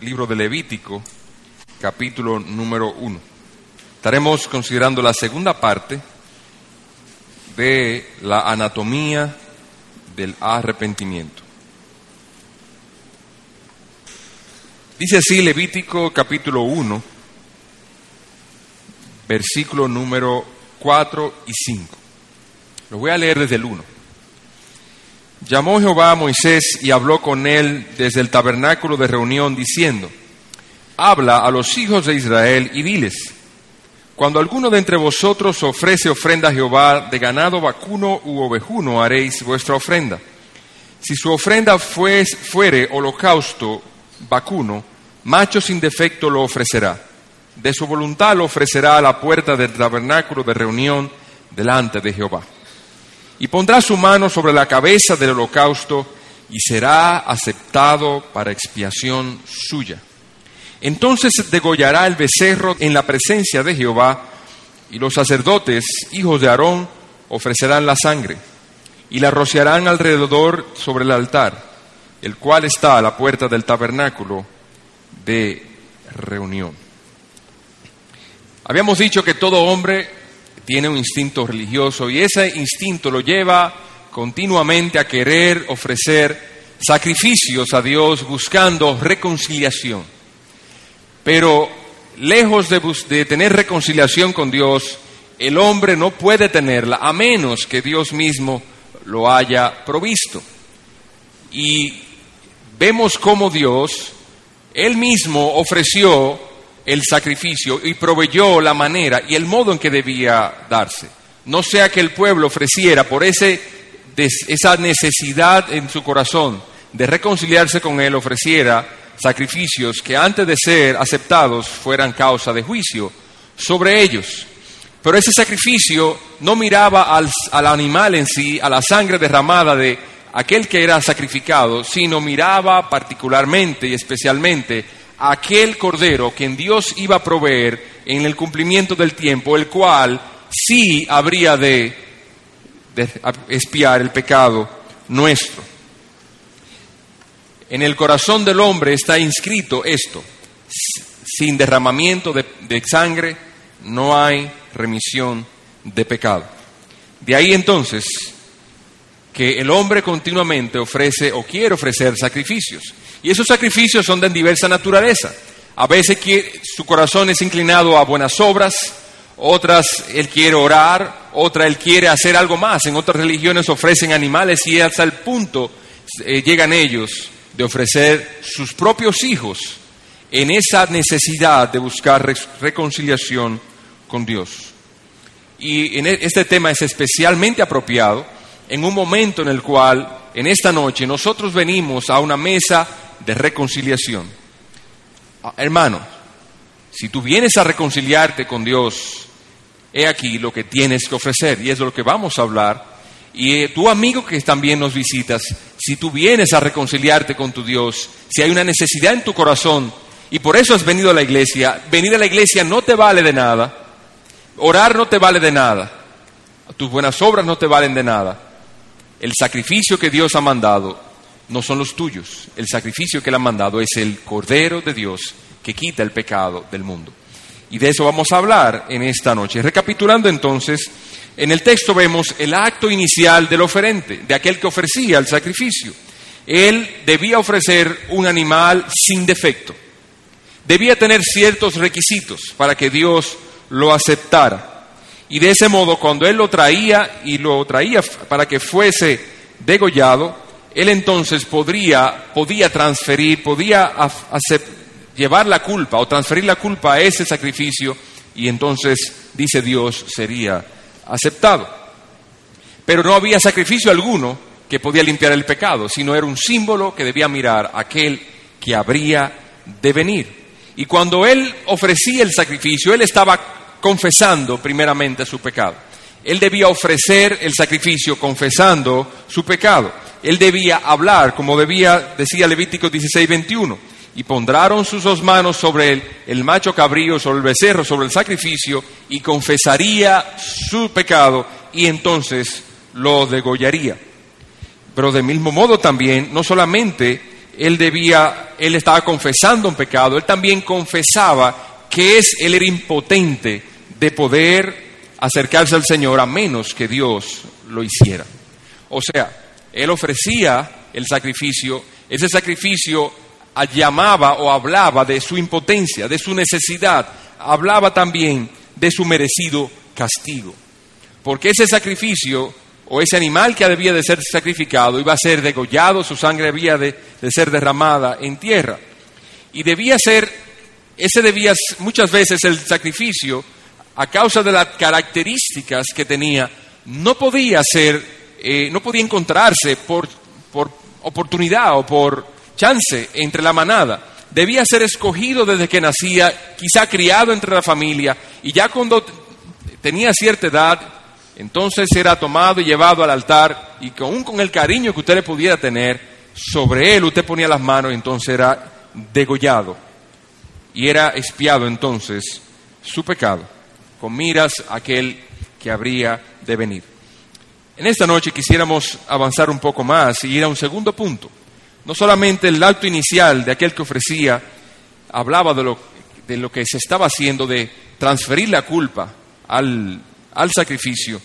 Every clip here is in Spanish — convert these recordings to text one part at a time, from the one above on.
libro de Levítico, capítulo número 1. Estaremos considerando la segunda parte de la anatomía del arrepentimiento. Dice así Levítico capítulo 1, versículo número 4 y 5. Lo voy a leer desde el 1. Llamó Jehová a Moisés y habló con él desde el tabernáculo de reunión, diciendo, Habla a los hijos de Israel y diles, Cuando alguno de entre vosotros ofrece ofrenda a Jehová de ganado vacuno u ovejuno, haréis vuestra ofrenda. Si su ofrenda fuere holocausto vacuno, macho sin defecto lo ofrecerá. De su voluntad lo ofrecerá a la puerta del tabernáculo de reunión delante de Jehová y pondrá su mano sobre la cabeza del holocausto y será aceptado para expiación suya. Entonces degollará el becerro en la presencia de Jehová y los sacerdotes, hijos de Aarón, ofrecerán la sangre y la rociarán alrededor sobre el altar, el cual está a la puerta del tabernáculo de reunión. Habíamos dicho que todo hombre tiene un instinto religioso y ese instinto lo lleva continuamente a querer ofrecer sacrificios a Dios buscando reconciliación. Pero lejos de, tener reconciliación con Dios, el hombre no puede tenerla a menos que Dios mismo lo haya provisto. Y vemos cómo Dios, Él mismo ofreció el sacrificio y proveyó la manera y el modo en que debía darse. No sea que el pueblo ofreciera por ese, esa necesidad en su corazón de reconciliarse con él, ofreciera sacrificios que antes de ser aceptados fueran causa de juicio sobre ellos. Pero ese sacrificio no miraba al, al animal en sí, a la sangre derramada de aquel que era sacrificado, sino miraba particularmente y especialmente aquel cordero que Dios iba a proveer en el cumplimiento del tiempo, el cual sí habría de, espiar el pecado nuestro. En el corazón del hombre está inscrito esto, sin derramamiento de, de sangre no hay remisión de pecado. De ahí entonces que el hombre continuamente ofrece o quiere ofrecer sacrificios. Y esos sacrificios son de diversa naturaleza. A veces su corazón es inclinado a buenas obras, otras él quiere orar, otra él quiere hacer algo más. En otras religiones ofrecen animales y hasta el punto eh, llegan ellos de ofrecer sus propios hijos en esa necesidad de buscar reconciliación con Dios. Y e, este tema es especialmente apropiado en un momento en el cual, en esta noche, nosotros venimos a una mesa de reconciliación. Ah, hermano, si tú vienes a reconciliarte con Dios, he aquí lo que tienes que ofrecer y es lo que vamos a hablar. Y eh, tu amigo que también nos visitas, si tú vienes a reconciliarte con tu Dios, si hay una necesidad en tu corazón y por eso has venido a la iglesia, venir a la iglesia no te vale de nada, orar no te vale de nada, tus buenas obras no te valen de nada. El sacrificio que Dios ha mandado no son los tuyos. El sacrificio que le han mandado es el Cordero de Dios que quita el pecado del mundo. Y de eso vamos a hablar en esta noche. Recapitulando entonces, en el texto vemos el acto inicial del oferente, de aquel que ofrecía el sacrificio. Él debía ofrecer un animal sin defecto. Debía tener ciertos requisitos para que Dios lo aceptara. Y de ese modo, cuando él lo traía y lo traía para que fuese degollado, él entonces podría, podía transferir, podía llevar la culpa o transferir la culpa a ese sacrificio y entonces, dice Dios, sería aceptado. Pero no había sacrificio alguno que podía limpiar el pecado, sino era un símbolo que debía mirar aquel que habría de venir. Y cuando él ofrecía el sacrificio, él estaba confesando primeramente su pecado. Él debía ofrecer el sacrificio confesando su pecado él debía hablar, como debía, decía Levítico 16, 21. Y pondrán sus dos manos sobre el, el macho cabrío, sobre el becerro, sobre el sacrificio, y confesaría su pecado, y entonces lo degollaría. Pero del mismo modo también, no solamente él debía, él estaba confesando un pecado, él también confesaba que es, él era impotente de poder acercarse al Señor a menos que Dios lo hiciera. O sea, él ofrecía el sacrificio, ese sacrificio llamaba o hablaba de su impotencia, de su necesidad, hablaba también de su merecido castigo. Porque ese sacrificio o ese animal que debía de ser sacrificado iba a ser degollado, su sangre había de, ser derramada en tierra. Y debía ser, ese debía muchas veces el sacrificio, a causa de las características que tenía, no podía ser, eh, no podía encontrarse por, por oportunidad o por chance entre la manada. Debía ser escogido desde que nacía, quizá criado entre la familia, y ya cuando tenía cierta edad, entonces era tomado y llevado al altar, y aún con el cariño que usted le pudiera tener, sobre él usted ponía las manos y entonces era degollado. Y era espiado entonces su pecado, con miras a aquel que habría de venir. En esta noche quisiéramos avanzar un poco más y ir a un segundo punto. No solamente el acto inicial de aquel que ofrecía hablaba de lo, de lo que se estaba haciendo, de transferir la culpa al, al sacrificio,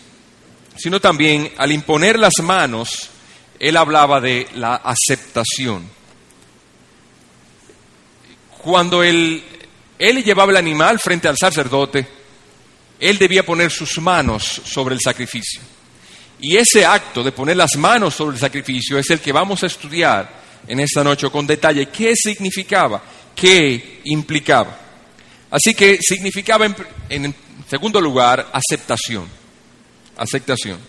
sino también al imponer las manos, él hablaba de la aceptación. Cuando él, él llevaba el animal frente al sacerdote, él debía poner sus manos sobre el sacrificio. Y ese acto de poner las manos sobre el sacrificio es el que vamos a estudiar en esta noche con detalle. ¿Qué significaba? ¿Qué implicaba? Así que significaba, en, en segundo lugar, aceptación. Aceptación.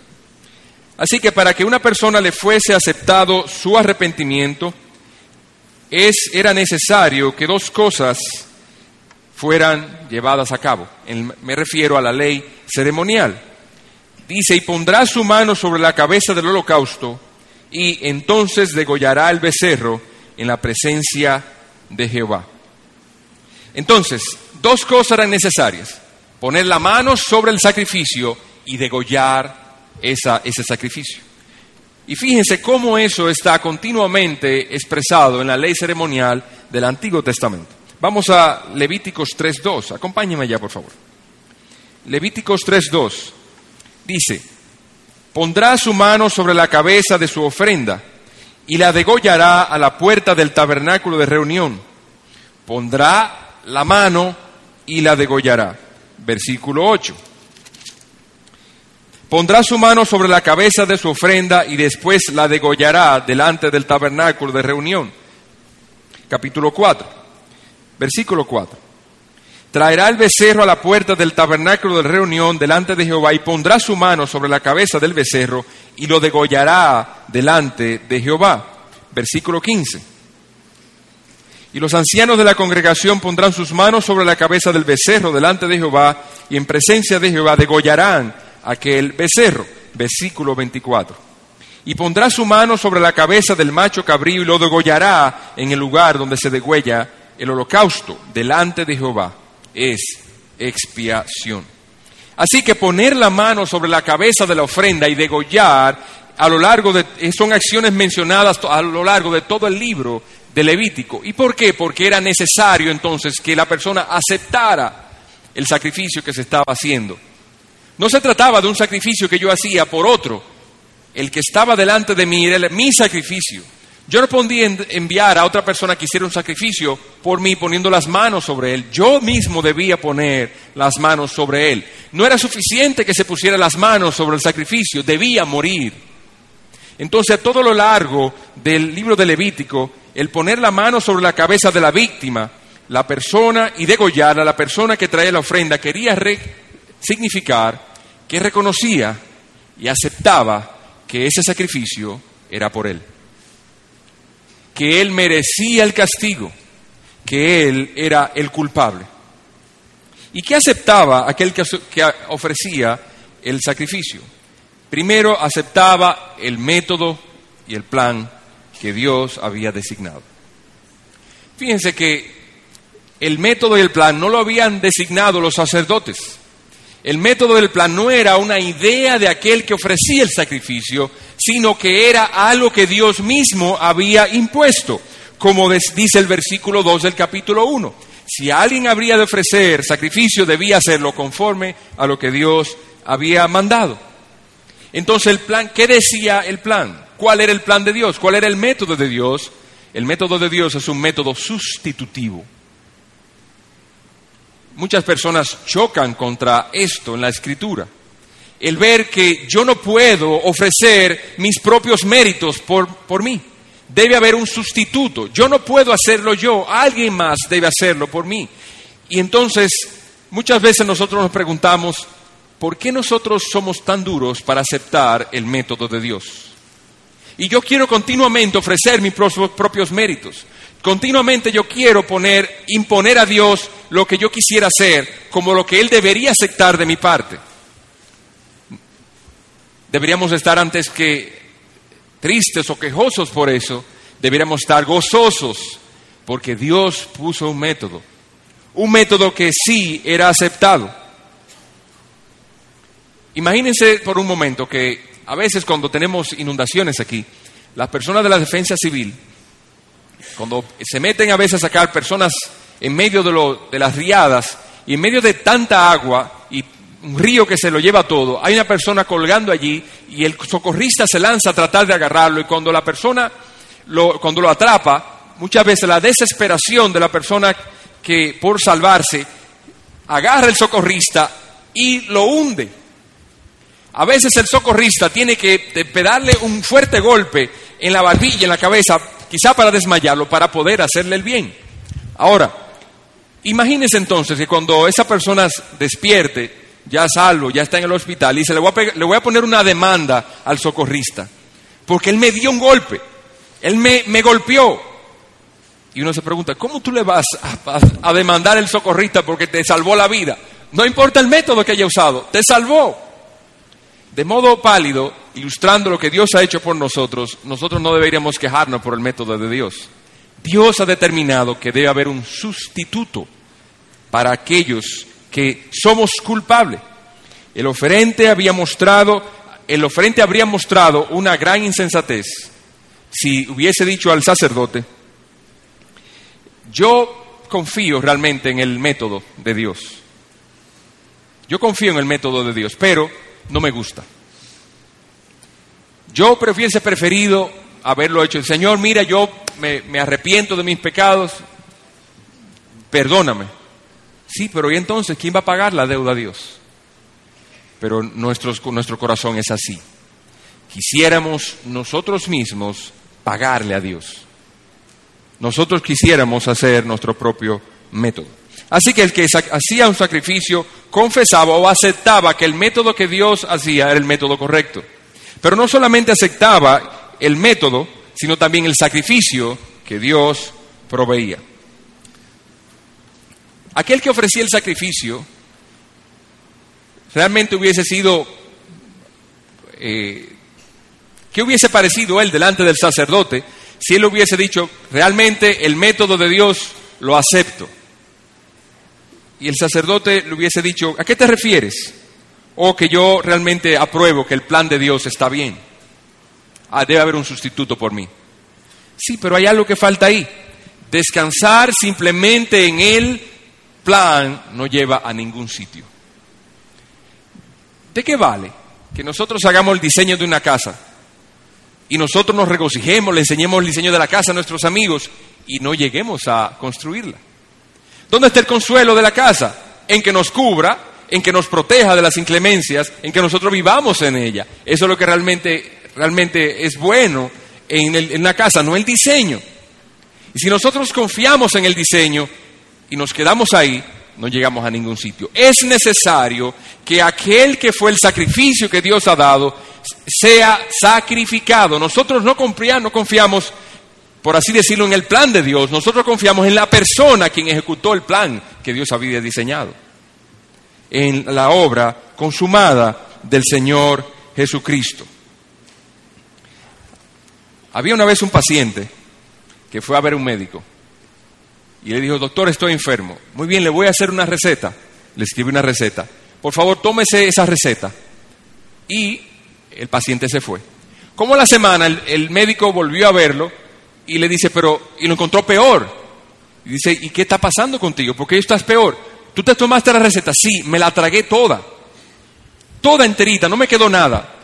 Así que para que una persona le fuese aceptado su arrepentimiento, es, era necesario que dos cosas fueran llevadas a cabo. me refiero a la ley ceremonial. Dice, y pondrá su mano sobre la cabeza del holocausto y entonces degollará el becerro en la presencia de Jehová. Entonces, dos cosas eran necesarias. Poner la mano sobre el sacrificio y degollar esa, ese sacrificio. Y fíjense cómo eso está continuamente expresado en la ley ceremonial del Antiguo Testamento. Vamos a Levíticos 3.2. Acompáñenme ya, por favor. Levíticos 3.2 dice, pondrá su mano sobre la cabeza de su ofrenda y la degollará a la puerta del tabernáculo de reunión. Pondrá la mano y la degollará. Versículo 8. Pondrá su mano sobre la cabeza de su ofrenda y después la degollará delante del tabernáculo de reunión. Capítulo 4, versículo 4. Traerá el becerro a la puerta del tabernáculo de reunión delante de Jehová y pondrá su mano sobre la cabeza del becerro y lo degollará delante de Jehová. Versículo 15. Y los ancianos de la congregación pondrán sus manos sobre la cabeza del becerro delante de Jehová y en presencia de Jehová degollarán aquel becerro. Versículo 24. Y pondrá su mano sobre la cabeza del macho cabrío y lo degollará en el lugar donde se degüella el holocausto delante de Jehová es expiación. Así que poner la mano sobre la cabeza de la ofrenda y degollar a lo largo de son acciones mencionadas a lo largo de todo el libro de Levítico. ¿Y por qué? Porque era necesario entonces que la persona aceptara el sacrificio que se estaba haciendo. No se trataba de un sacrificio que yo hacía por otro. El que estaba delante de mí era mi sacrificio. Yo no podía enviar a otra persona que hiciera un sacrificio por mí poniendo las manos sobre él. Yo mismo debía poner las manos sobre él. No era suficiente que se pusiera las manos sobre el sacrificio, debía morir. Entonces, a todo lo largo del libro de Levítico, el poner la mano sobre la cabeza de la víctima, la persona y degollar a la persona que traía la ofrenda, quería significar que reconocía y aceptaba que ese sacrificio era por él que él merecía el castigo, que él era el culpable. ¿Y qué aceptaba aquel que, ofrecía el sacrificio? Primero aceptaba el método y el plan que Dios había designado. Fíjense que el método y el plan no lo habían designado los sacerdotes. El método del plan no era una idea de aquel que ofrecía el sacrificio, sino que era algo que Dios mismo había impuesto. como dice el versículo 2 del capítulo 1. Si alguien habría de ofrecer sacrificio, debía hacerlo conforme a lo que Dios había mandado. Entonces el plan, ¿qué decía el plan? ¿Cuál era el plan de Dios? ¿Cuál era el método de Dios? El método de Dios es un método sustitutivo. Muchas personas chocan contra esto en la escritura. El ver que yo no puedo ofrecer mis propios méritos por, por mí. Debe haber un sustituto. Yo no puedo hacerlo yo, alguien más debe hacerlo por mí. Y entonces muchas veces nosotros nos preguntamos, ¿por qué nosotros somos tan duros para aceptar el método de Dios? Y yo quiero continuamente ofrecer mis propios méritos. Continuamente yo quiero poner, imponer a Dios lo que yo quisiera hacer, como lo que Él debería aceptar de mi parte. Deberíamos estar antes que tristes o quejosos por eso, deberíamos estar gozosos, porque Dios puso un método, un método que sí era aceptado. Imagínense por un momento que a veces cuando tenemos inundaciones aquí, las personas de la defensa civil, cuando se meten a veces a sacar personas en medio de, de las riadas y en medio de tanta agua un río que se lo lleva todo, hay una persona colgando allí y el socorrista se lanza a tratar de agarrarlo y cuando la persona lo, cuando lo atrapa, muchas veces la desesperación de la persona que por salvarse agarra el socorrista y lo hunde. A veces el socorrista tiene que darle un fuerte golpe en la barbilla, en la cabeza, quizá para desmayarlo, para poder hacerle el bien. Ahora, imagínese entonces que cuando esa persona despierte, ya salvo, ya está en el hospital, y dice, le voy, a le voy a poner una demanda al socorrista, porque él me dio un golpe, él me, golpeó. Y uno se pregunta, ¿cómo tú le vas a, a demandar al socorrista porque te salvó la vida? No importa el método que haya usado, te salvó. De modo pálido, ilustrando lo que Dios ha hecho por nosotros, nosotros no deberíamos quejarnos por el método de Dios. Dios ha determinado que debe haber un sustituto para aquellos que somos culpables. El oferente había mostrado, el oferente habría mostrado una gran insensatez si hubiese dicho al sacerdote, yo confío realmente en el método de Dios. Yo confío en el método de Dios, pero no me gusta. Yo hubiese preferido haberlo hecho. El Señor, mira, yo me, me arrepiento de mis pecados, perdóname. Sí, pero ¿y entonces quién va a pagar la deuda a Dios? Pero nuestro corazón es así. Quisiéramos nosotros mismos pagarle a Dios. Nosotros quisiéramos hacer nuestro propio método. Así que el que hacía un sacrificio confesaba o aceptaba que el método que Dios hacía era el método correcto. Pero no solamente aceptaba el método, sino también el sacrificio que Dios proveía. Aquel que ofrecía el sacrificio realmente hubiese sido, eh, ¿qué hubiese parecido él delante del sacerdote si él hubiese dicho, realmente el método de Dios lo acepto? Y el sacerdote le hubiese dicho, ¿a qué te refieres? O que yo realmente apruebo que el plan de Dios está bien. Ah, debe haber un sustituto por mí. Sí, pero hay algo que falta ahí. Descansar simplemente en Él plan no lleva a ningún sitio. ¿De qué vale que nosotros hagamos el diseño de una casa y nosotros nos regocijemos, le enseñemos el diseño de la casa a nuestros amigos y no lleguemos a construirla? ¿Dónde está el consuelo de la casa? En que nos cubra, en que nos proteja de las inclemencias, en que nosotros vivamos en ella. Eso es lo que realmente, realmente es bueno en, en la casa, no el diseño. Y si nosotros confiamos en el diseño, y nos quedamos ahí, no llegamos a ningún sitio. Es necesario que aquel que fue el sacrificio que Dios ha dado sea sacrificado. Nosotros no no confiamos, por así decirlo, en el plan de Dios. Nosotros confiamos en la persona quien ejecutó el plan que Dios había diseñado. En la obra consumada del Señor Jesucristo. Había una vez un paciente que fue a ver un médico y le dijo, doctor, estoy enfermo. Muy bien, le voy a hacer una receta. Le escribe una receta. Por favor, tómese esa receta. Y el paciente se fue. Como la semana el, médico volvió a verlo y le dice, pero, y lo encontró peor. Y dice, ¿y qué está pasando contigo? ¿Por qué estás peor? ¿Tú te tomaste la receta? Sí, me la tragué toda. Toda enterita, no me quedó nada.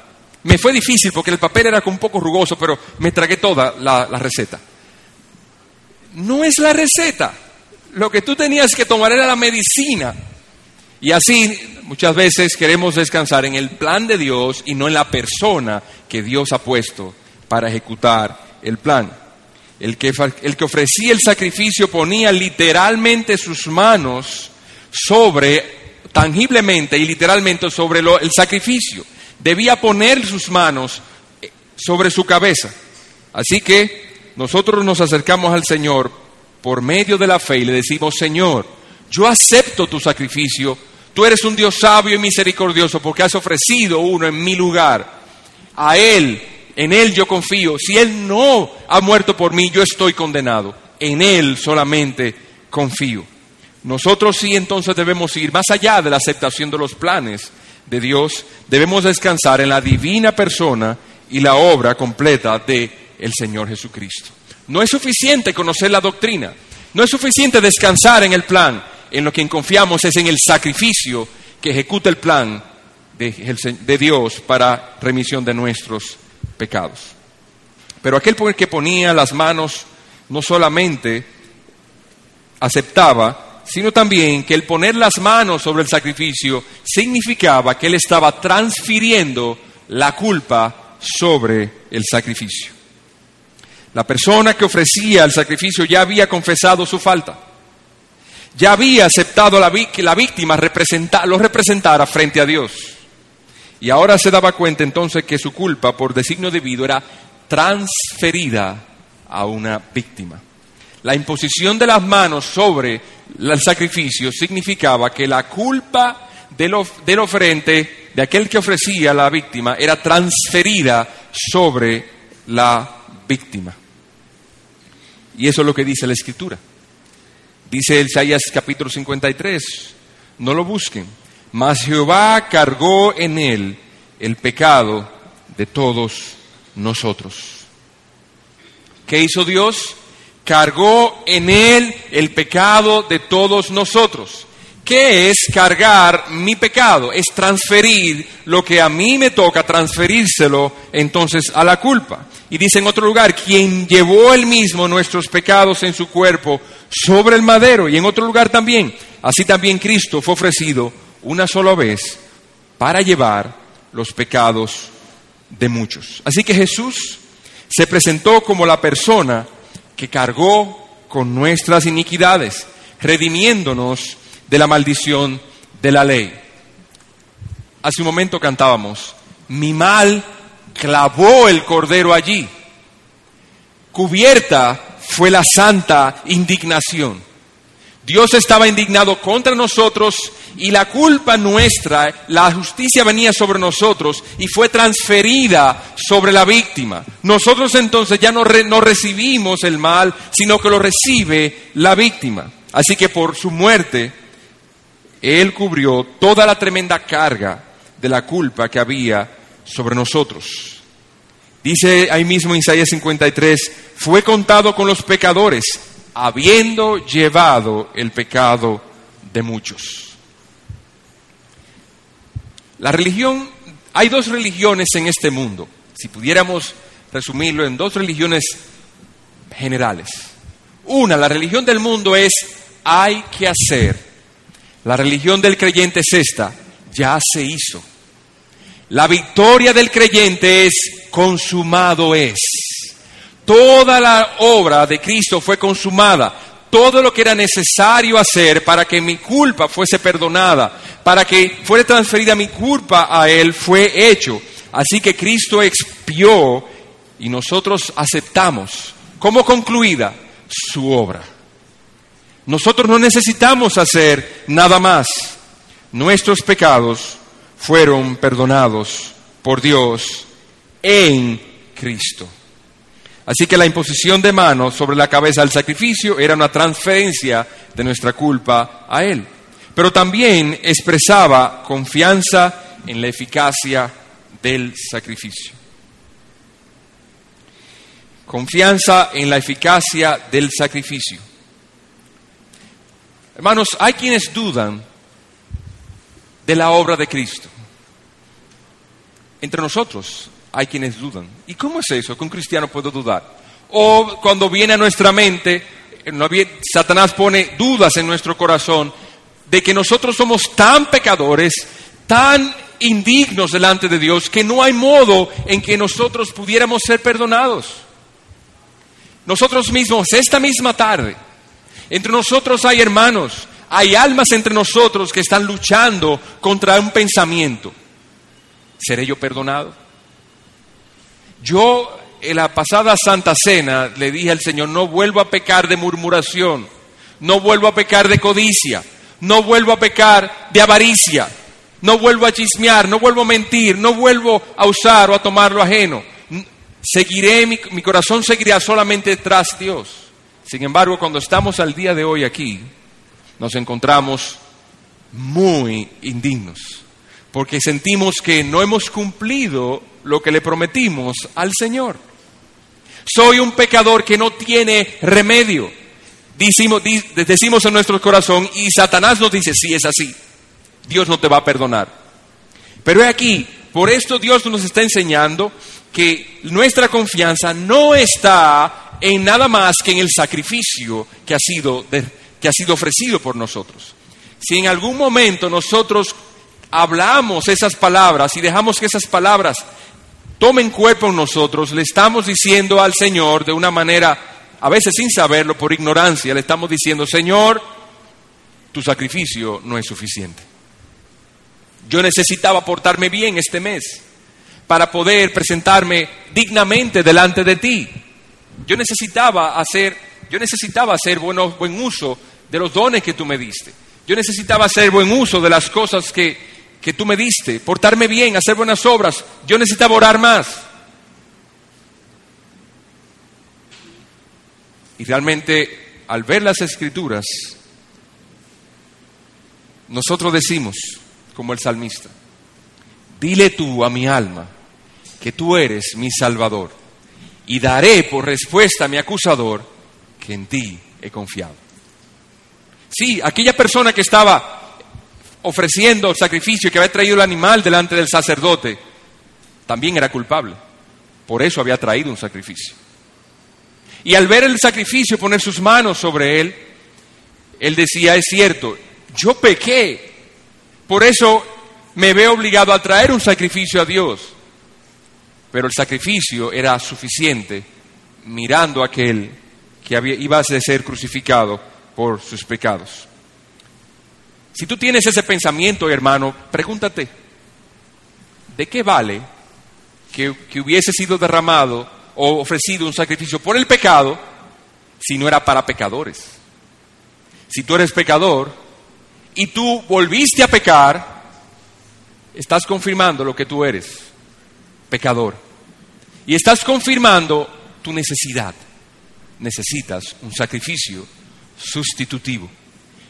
Me fue difícil porque el papel era un poco rugoso, pero me tragué toda la receta. No es la receta. Lo que tú tenías que tomar era la medicina. Y así muchas veces queremos descansar en el plan de Dios y no en la persona que Dios ha puesto para ejecutar el plan. El que, el que ofrecía el sacrificio ponía literalmente sus manos sobre, tangiblemente y literalmente sobre el sacrificio. Debía poner sus manos eh, sobre su cabeza. Así que nosotros nos acercamos al Señor por medio de la fe y le decimos, Señor, yo acepto tu sacrificio, tú eres un Dios sabio y misericordioso porque has ofrecido uno en mi lugar. A Él, en Él yo confío. Si Él no ha muerto por mí, yo estoy condenado. En Él solamente confío. Nosotros sí entonces debemos ir más allá de la aceptación de los planes de Dios, debemos descansar en la divina persona y la obra completa de el Señor Jesucristo. No es suficiente conocer la doctrina, no es suficiente descansar en el plan, en lo que confiamos es en el sacrificio que ejecuta el plan de, Dios para remisión de nuestros pecados. Pero aquel que ponía las manos no solamente aceptaba, sino también que el poner las manos sobre el sacrificio significaba que él estaba transfiriendo la culpa sobre el sacrificio. La persona que ofrecía el sacrificio ya había confesado su falta. Ya había aceptado que la víctima lo representara frente a Dios. Y ahora se daba cuenta entonces que su culpa por designio debido era transferida a una víctima. La imposición de las manos sobre el sacrificio significaba que la culpa del, del oferente, de aquel que ofrecía a la víctima, era transferida sobre la víctima. Y eso es lo que dice la Escritura. Dice Isaías capítulo 53, no lo busquen, mas Jehová cargó en él el pecado de todos nosotros. ¿Qué hizo Dios? Cargó en él el pecado de todos nosotros. ¿Qué es cargar mi pecado? Es transferir lo que a mí me toca, transferírselo entonces a la culpa. Y dice en otro lugar, quien llevó él mismo nuestros pecados en su cuerpo sobre el madero. Y en otro lugar también, así también Cristo fue ofrecido una sola vez para llevar los pecados de muchos. Así que Jesús se presentó como la persona que cargó con nuestras iniquidades, redimiéndonos de la maldición de la ley. Hace un momento cantábamos, mi mal clavó el cordero allí. Cubierta fue la santa indignación. Dios estaba indignado contra nosotros y la culpa nuestra, la justicia venía sobre nosotros y fue transferida sobre la víctima. Nosotros entonces ya no, no recibimos el mal, sino que lo recibe la víctima. Así que por su muerte él cubrió toda la tremenda carga de la culpa que había sobre nosotros. Dice ahí mismo Isaías 53, fue contado con los pecadores, habiendo llevado el pecado de muchos. La religión, hay dos religiones en este mundo, si pudiéramos resumirlo en dos religiones generales. Una, la religión del mundo es hay que hacer la religión del creyente es esta, ya se hizo. La victoria del creyente es consumado es. Toda la obra de Cristo fue consumada. Todo lo que era necesario hacer para que mi culpa fuese perdonada, para que fuera transferida mi culpa a Él, fue hecho. Así que Cristo expió y nosotros aceptamos como concluida su obra. Nosotros no necesitamos hacer nada más. Nuestros pecados fueron perdonados por Dios en Cristo. Así que la imposición de manos sobre la cabeza del sacrificio era una transferencia de nuestra culpa a Él. Pero también expresaba confianza en la eficacia del sacrificio. Confianza en la eficacia del sacrificio. Hermanos, hay quienes dudan de la obra de Cristo. Entre nosotros hay quienes dudan. ¿Y cómo es eso que un cristiano puede dudar? O cuando viene a nuestra mente, Satanás pone dudas en nuestro corazón de que nosotros somos tan pecadores, tan indignos delante de Dios, que no hay modo en que nosotros pudiéramos ser perdonados. Nosotros mismos, esta misma tarde, entre nosotros hay hermanos, hay almas entre nosotros que están luchando contra un pensamiento. ¿Seré yo perdonado? Yo en la pasada Santa Cena le dije al Señor, no vuelvo a pecar de murmuración, no vuelvo a pecar de codicia, no vuelvo a pecar de avaricia, no vuelvo a chismear, no vuelvo a mentir, no vuelvo a usar o a tomar lo ajeno. Seguiré, mi, mi corazón seguirá solamente tras Dios. Sin embargo, cuando estamos al día de hoy aquí, nos encontramos muy indignos, porque sentimos que no hemos cumplido lo que le prometimos al Señor. Soy un pecador que no tiene remedio. Decimos, en nuestro corazón y Satanás nos dice, sí es así, Dios no te va a perdonar. Pero aquí, por esto Dios nos está enseñando que nuestra confianza no está en nada más que en el sacrificio que ha sido, que ha sido ofrecido por nosotros. Si en algún momento nosotros hablamos esas palabras y dejamos que esas palabras tomen cuerpo en nosotros, le estamos diciendo al Señor de una manera, a veces sin saberlo, por ignorancia, le estamos diciendo, Señor, tu sacrificio no es suficiente. Yo necesitaba portarme bien este mes para poder presentarme dignamente delante de ti. Yo necesitaba hacer, yo necesitaba hacer buen uso de los dones que tú me diste. Yo necesitaba hacer buen uso de las cosas que, que tú me diste, portarme bien, hacer buenas obras. Yo necesitaba orar más. Y realmente, al ver las escrituras, nosotros decimos, como el salmista, dile tú a mi alma que tú eres mi salvador y daré por respuesta a mi acusador que en ti he confiado. Sí, aquella persona que estaba ofreciendo el sacrificio, que había traído el animal delante del sacerdote, también era culpable. Por eso había traído un sacrificio. Y al ver el sacrificio, poner sus manos sobre él, él decía, es cierto, yo pequé, por eso me veo obligado a traer un sacrificio a Dios pero el sacrificio era suficiente mirando a aquel que había, iba a ser crucificado por sus pecados. Si tú tienes ese pensamiento, hermano, pregúntate, ¿de qué vale que, que hubiese sido derramado o ofrecido un sacrificio por el pecado si no era para pecadores? Si tú eres pecador y tú volviste a pecar, estás confirmando lo que tú eres pecador. Y estás confirmando tu necesidad. Necesitas un sacrificio sustitutivo.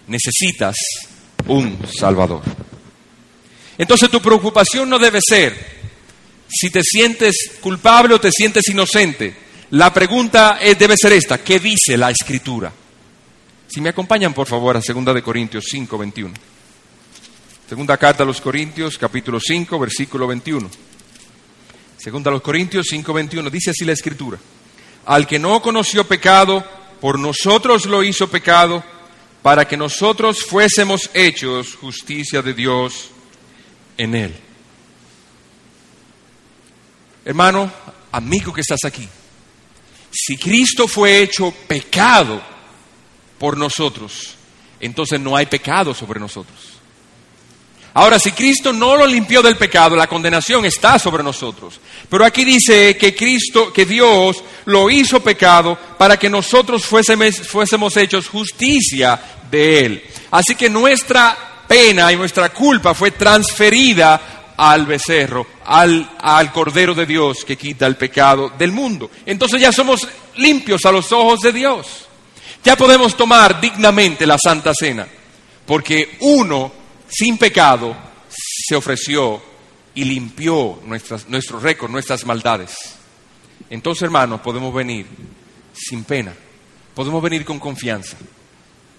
Necesitas un Salvador. Entonces tu preocupación no debe ser si te sientes culpable o te sientes inocente. La pregunta debe ser esta, ¿qué dice la Escritura? Si me acompañan por favor a 2 de Corintios 5, 21. Segunda carta a los Corintios, capítulo 5, versículo 21. Segunda a los Corintios 5:21 dice así la escritura. Al que no conoció pecado, por nosotros lo hizo pecado, para que nosotros fuésemos hechos justicia de Dios en él. Hermano, amigo que estás aquí, si Cristo fue hecho pecado por nosotros, entonces no hay pecado sobre nosotros. Ahora, si Cristo no lo limpió del pecado, la condenación está sobre nosotros. Pero aquí dice que Cristo, que Dios lo hizo pecado para que nosotros fuésemos, hechos justicia de Él. Así que nuestra pena y nuestra culpa fue transferida al becerro, al, al Cordero de Dios que quita el pecado del mundo. Entonces ya somos limpios a los ojos de Dios. Ya podemos tomar dignamente la Santa Cena, porque uno sin pecado, se ofreció y limpió nuestras, nuestro récord, nuestras maldades. entonces hermanos podemos venir sin pena, podemos venir con confianza,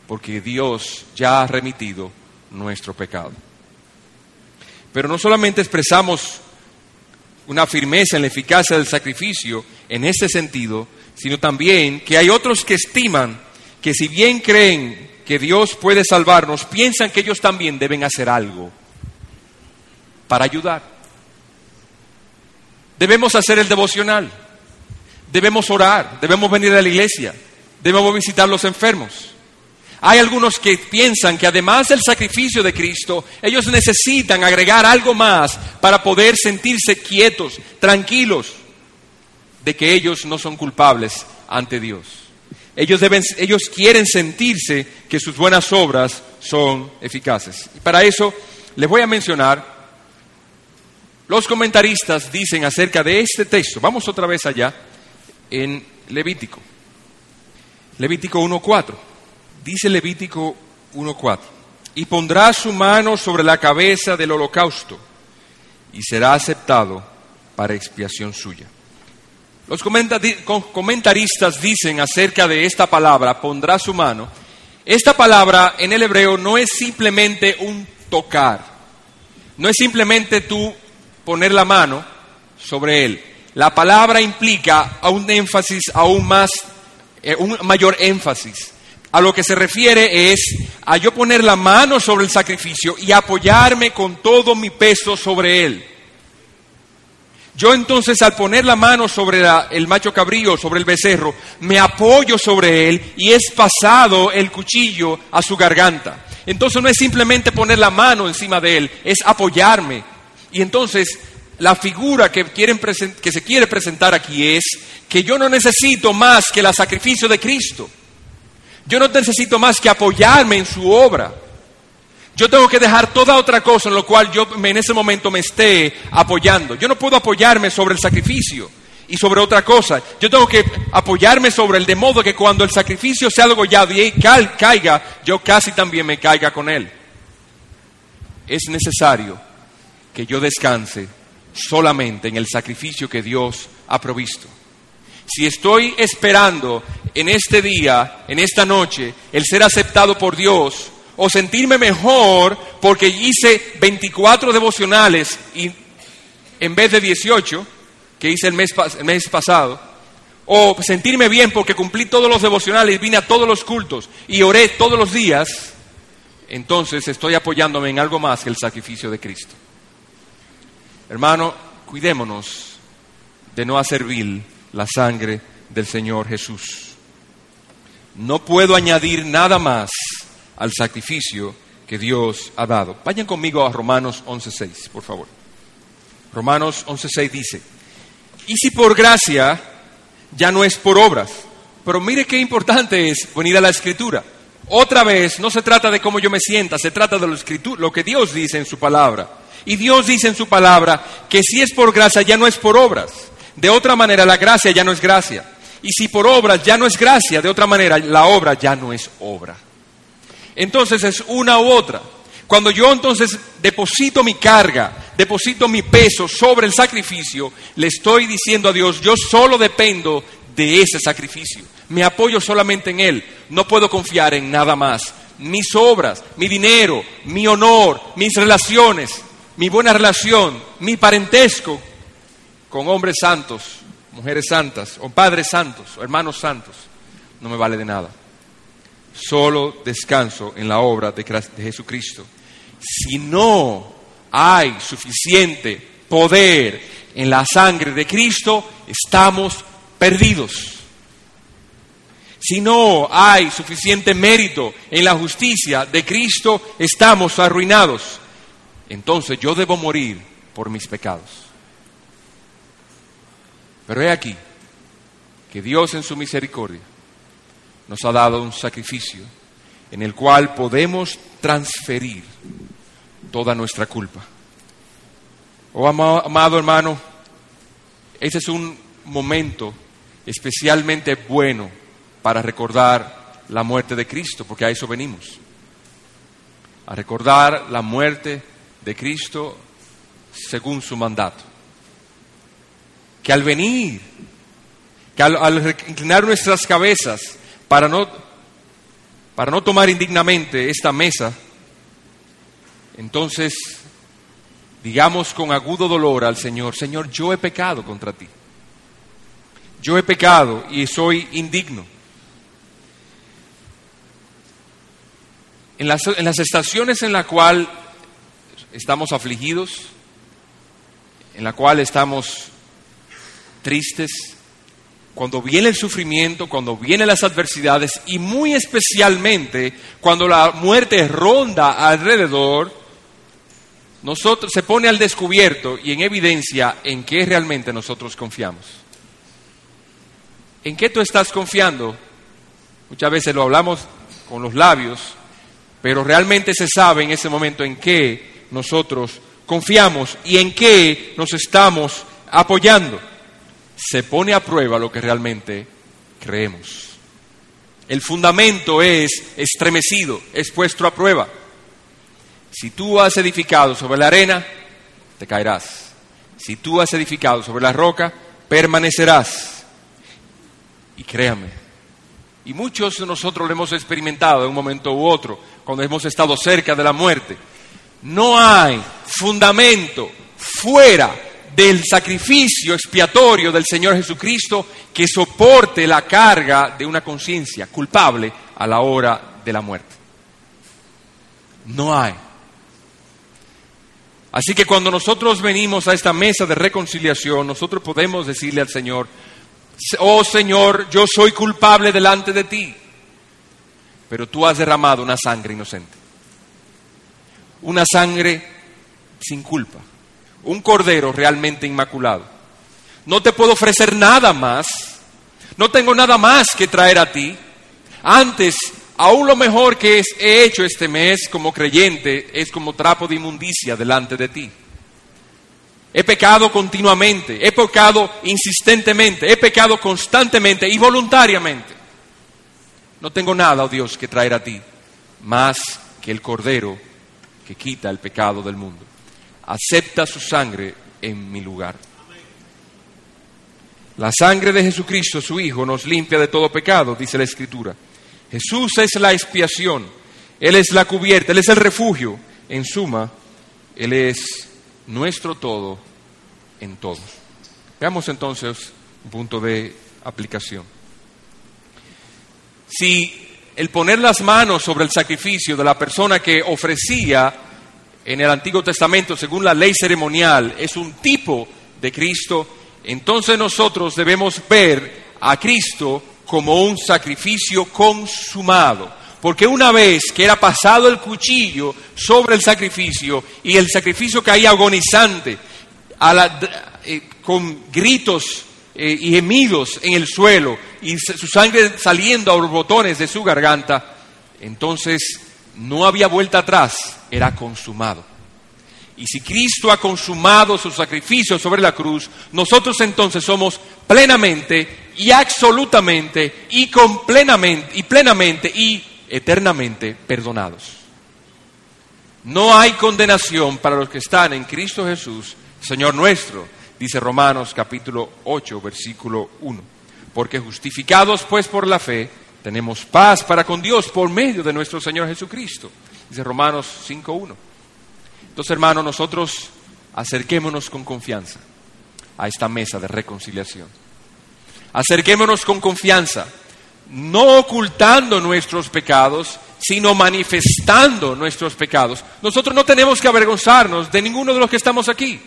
porque Dios ya ha remitido nuestro pecado. Pero no solamente expresamos una firmeza en la eficacia del sacrificio en ese sentido, sino también que hay otros que estiman que si bien creen que Dios puede salvarnos, piensan que ellos también deben hacer algo para ayudar. Debemos hacer el devocional, debemos orar, debemos venir a la iglesia, debemos visitar los enfermos. Hay algunos que piensan que además del sacrificio de Cristo, ellos necesitan agregar algo más para poder sentirse quietos, tranquilos, de que ellos no son culpables ante Dios. Ellos, deben, ellos quieren sentirse que sus buenas obras son eficaces. Y para eso les voy a mencionar, los comentaristas dicen acerca de este texto, vamos otra vez allá, en Levítico, Levítico 1.4. Dice Levítico 1.4, y pondrá su mano sobre la cabeza del holocausto y será aceptado para expiación suya. Los comentaristas dicen acerca de esta palabra, pondrá su mano, esta palabra en el hebreo no es simplemente un tocar, no es simplemente tú poner la mano sobre él. La palabra implica un énfasis aún más, eh, un mayor énfasis a lo que se refiere es a yo poner la mano sobre el sacrificio y apoyarme con todo mi peso sobre él. Yo entonces al poner la mano sobre el macho cabrío, sobre el becerro, me apoyo sobre él y es pasado el cuchillo a su garganta. Entonces no es simplemente poner la mano encima de él, es apoyarme. Y entonces la figura que, quieren que se quiere presentar aquí es que yo no necesito más que el sacrificio de Cristo. Yo no necesito más que apoyarme en su obra. Yo tengo que dejar toda otra cosa en lo cual yo en ese momento me esté apoyando. Yo no puedo apoyarme sobre el sacrificio y sobre otra cosa. Yo tengo que apoyarme sobre el de modo que cuando el sacrificio sea degollado y caiga, yo casi también me caiga con él. Es necesario que yo descanse solamente en el sacrificio que Dios ha provisto. Si estoy esperando en este día, en esta noche, el ser aceptado por Dios o sentirme mejor porque hice 24 devocionales y, en vez de 18 que hice el mes, el mes pasado, o sentirme bien porque cumplí todos los devocionales, vine a todos los cultos y oré todos los días, entonces estoy apoyándome en algo más que el sacrificio de Cristo. Hermano, cuidémonos de no hacer vil la sangre del Señor Jesús. No puedo añadir nada más al sacrificio que Dios ha dado. Vayan conmigo a Romanos 11.6, por favor. Romanos 11.6 dice, y si por gracia ya no es por obras, pero mire qué importante es venir a la escritura. Otra vez, no se trata de cómo yo me sienta, se trata de lo, lo que Dios dice en su palabra. Y Dios dice en su palabra que si es por gracia ya no es por obras. De otra manera, la gracia ya no es gracia. Y si por obras ya no es gracia, de otra manera, la obra ya no es obra. Entonces es una u otra. Cuando yo entonces deposito mi carga, deposito mi peso sobre el sacrificio, le estoy diciendo a Dios, yo solo dependo de ese sacrificio. Me apoyo solamente en Él. No puedo confiar en nada más. Mis obras, mi dinero, mi honor, mis relaciones, mi buena relación, mi parentesco con hombres santos, mujeres santas, o padres santos, o hermanos santos, no me vale de nada. Solo descanso en la obra de, Jesucristo. Si no hay suficiente poder en la sangre de Cristo, estamos perdidos. Si no hay suficiente mérito en la justicia de Cristo, estamos arruinados. Entonces yo debo morir por mis pecados. Pero he aquí que Dios en su misericordia nos ha dado un sacrificio en el cual podemos transferir toda nuestra culpa. Oh amado hermano, ese es un momento especialmente bueno para recordar la muerte de Cristo, porque a eso venimos. A recordar la muerte de Cristo según su mandato que al venir que al, al inclinar nuestras cabezas para no, para no tomar indignamente esta mesa, entonces digamos con agudo dolor al Señor, Señor, yo he pecado contra ti. Yo he pecado y soy indigno. En las, en las estaciones en la cual estamos afligidos, en la cual estamos tristes, cuando viene el sufrimiento, cuando vienen las adversidades y muy especialmente cuando la muerte ronda alrededor, nosotros se pone al descubierto y en evidencia en qué realmente nosotros confiamos. ¿En qué tú estás confiando? Muchas veces lo hablamos con los labios, pero realmente se sabe en ese momento en qué nosotros confiamos y en qué nos estamos apoyando. Se pone a prueba lo que realmente creemos. El fundamento es estremecido, es puesto a prueba. Si tú has edificado sobre la arena, te caerás. Si tú has edificado sobre la roca, permanecerás. Y créame, y muchos de nosotros lo hemos experimentado en un momento u otro, cuando hemos estado cerca de la muerte. No hay fundamento fuera del sacrificio expiatorio del Señor Jesucristo que soporte la carga de una conciencia culpable a la hora de la muerte. No hay. Así que cuando nosotros venimos a esta mesa de reconciliación, nosotros podemos decirle al Señor, oh Señor, yo soy culpable delante de ti, pero tú has derramado una sangre inocente, una sangre sin culpa, un cordero realmente inmaculado. No te puedo ofrecer nada más, no tengo nada más que traer a ti. Antes Aún lo mejor que he hecho este mes como creyente es como trapo de inmundicia delante de ti. He pecado continuamente, he pecado insistentemente, he pecado constantemente y voluntariamente. No tengo nada, oh Dios, que traer a ti, más que el Cordero que quita el pecado del mundo. Acepta su sangre en mi lugar. La sangre de Jesucristo, su Hijo, nos limpia de todo pecado, dice la Escritura. Jesús es la expiación, Él es la cubierta, Él es el refugio. En suma, Él es nuestro todo en todo. Veamos entonces un punto de aplicación. Si el poner las manos sobre el sacrificio de la persona que ofrecía en el Antiguo Testamento, según la ley ceremonial, es un tipo de Cristo, entonces nosotros debemos ver a Cristo como un sacrificio consumado. Porque una vez que era pasado el cuchillo sobre el sacrificio y el sacrificio caía agonizante, eh, con gritos eh, y gemidos en el suelo y su sangre saliendo a los botones de su garganta, entonces no había vuelta atrás, era consumado. Y si Cristo ha consumado su sacrificio sobre la cruz, nosotros entonces somos plenamente y absolutamente y completamente y plenamente y eternamente perdonados. No hay condenación para los que están en Cristo Jesús, Señor nuestro, dice Romanos capítulo 8, versículo 1. Porque justificados pues por la fe, tenemos paz para con Dios por medio de nuestro Señor Jesucristo, dice Romanos 5.1. Entonces, hermanos, nosotros acerquémonos con confianza a esta mesa de reconciliación. Acerquémonos con confianza, no ocultando nuestros pecados, sino manifestando nuestros pecados. Nosotros no tenemos que avergonzarnos de ninguno de los que estamos aquí.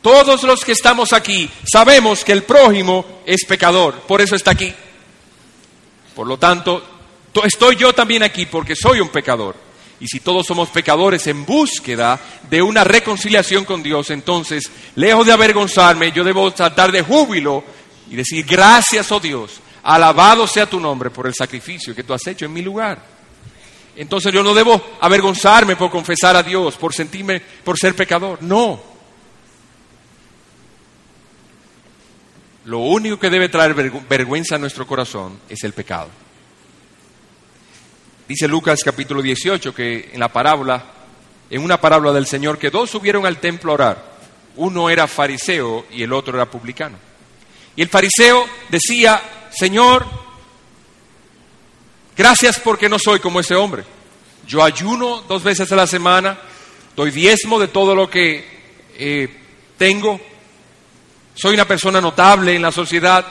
Todos los que estamos aquí sabemos que el prójimo es pecador, por eso está aquí. Por lo tanto, estoy yo también aquí porque soy un pecador. Y si todos somos pecadores en búsqueda de una reconciliación con Dios, entonces, lejos de avergonzarme, yo debo tratar de júbilo y decir, gracias, oh Dios, alabado sea tu nombre por el sacrificio que tú has hecho en mi lugar. Entonces yo no debo avergonzarme por confesar a Dios, por sentirme, por ser pecador. No. Lo único que debe traer vergüenza a nuestro corazón es el pecado. Dice Lucas capítulo 18 que en la parábola, en una parábola del Señor, que dos subieron al templo a orar. Uno era fariseo y el otro era publicano. Y el fariseo decía, Señor, gracias porque no soy como ese hombre. Yo ayuno dos veces a la semana, doy diezmo de todo lo que eh, tengo, soy una persona notable en la sociedad,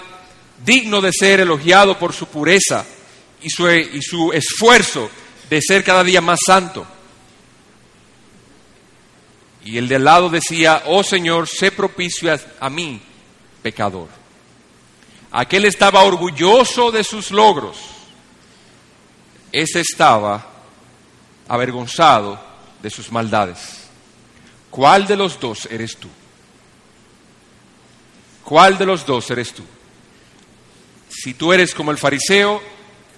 digno de ser elogiado por su pureza y su, y su esfuerzo de ser cada día más santo. Y el de al lado decía, oh Señor, sé propicio a, a mí, pecador. Aquel estaba orgulloso de sus logros. Ese estaba avergonzado de sus maldades. ¿Cuál de los dos eres tú? ¿Cuál de los dos eres tú? Si tú eres como el fariseo,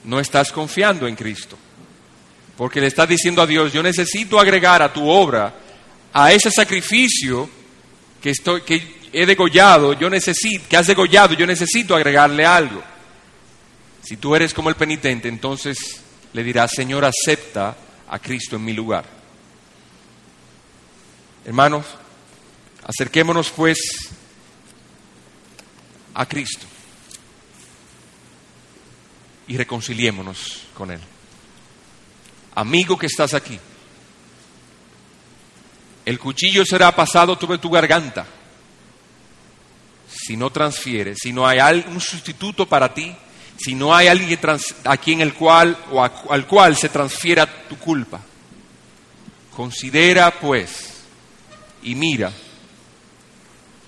no estás confiando en Cristo. Porque le estás diciendo a Dios, yo necesito agregar a tu obra, a ese sacrificio que, estoy, que he degollado, yo necesito, que has degollado, yo necesito agregarle algo. Si tú eres como el penitente, entonces le dirás, Señor, acepta a Cristo en mi lugar. Hermanos, acerquémonos pues a Cristo y reconciliémonos con Él. Amigo que estás aquí, el cuchillo será pasado sobre tu garganta si no transfiere, si no hay un sustituto para ti, si no hay alguien aquí en el cual o al cual se transfiera tu culpa. Considera pues y mira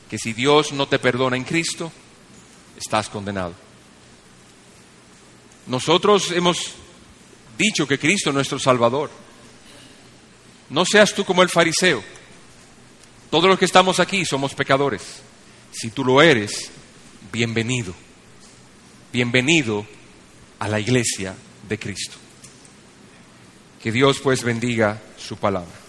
que si Dios no te perdona en Cristo, estás condenado. Nosotros hemos dicho que Cristo es nuestro Salvador. No seas tú como el fariseo. Todos los que estamos aquí somos pecadores. Si tú lo eres, bienvenido. Bienvenido a la iglesia de Cristo. Que Dios pues bendiga su palabra.